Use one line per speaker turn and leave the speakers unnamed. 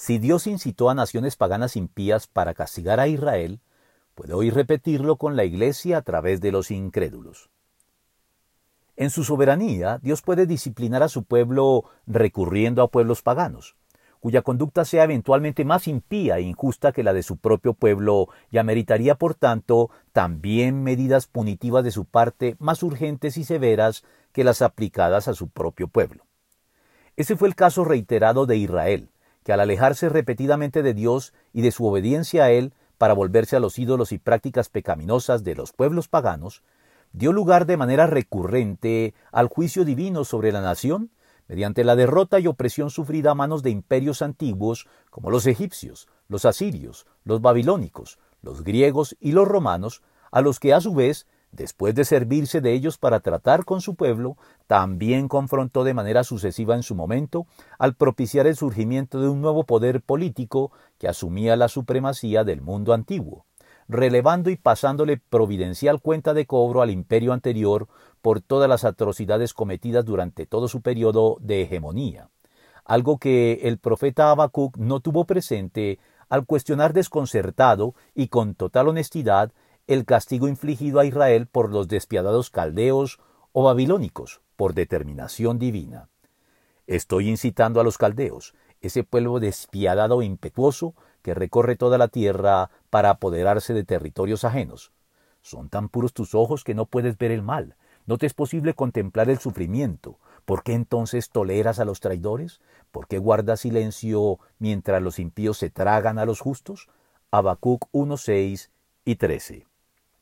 Si Dios incitó a naciones paganas impías para castigar a Israel, puede hoy repetirlo con la Iglesia a través de los incrédulos. En su soberanía, Dios puede disciplinar a su pueblo recurriendo a pueblos paganos, cuya conducta sea eventualmente más impía e injusta que la de su propio pueblo, y ameritaría, por tanto, también medidas punitivas de su parte más urgentes y severas que las aplicadas a su propio pueblo. Ese fue el caso reiterado de Israel, que al alejarse repetidamente de Dios y de su obediencia a Él para volverse a los ídolos y prácticas pecaminosas de los pueblos paganos, dio lugar de manera recurrente al juicio divino sobre la nación mediante la derrota y opresión sufrida a manos de imperios antiguos como los egipcios, los asirios, los babilónicos, los griegos y los romanos, a los que a su vez, después de servirse de ellos para tratar con su pueblo, también confrontó de manera sucesiva en su momento al propiciar el surgimiento de un nuevo poder político que asumía la supremacía del mundo antiguo relevando y pasándole providencial cuenta de cobro al imperio anterior por todas las atrocidades cometidas durante todo su periodo de hegemonía, algo que el profeta Habacuc no tuvo presente al cuestionar desconcertado y con total honestidad el castigo infligido a Israel por los despiadados caldeos o babilónicos por determinación divina. Estoy incitando a los caldeos, ese pueblo despiadado e impetuoso que recorre toda la tierra para apoderarse de territorios ajenos. Son tan puros tus ojos que no puedes ver el mal, no te es posible contemplar el sufrimiento. ¿Por qué entonces toleras a los traidores? ¿Por qué guardas silencio mientras los impíos se tragan a los justos? Habacuc 1, 6 y 13.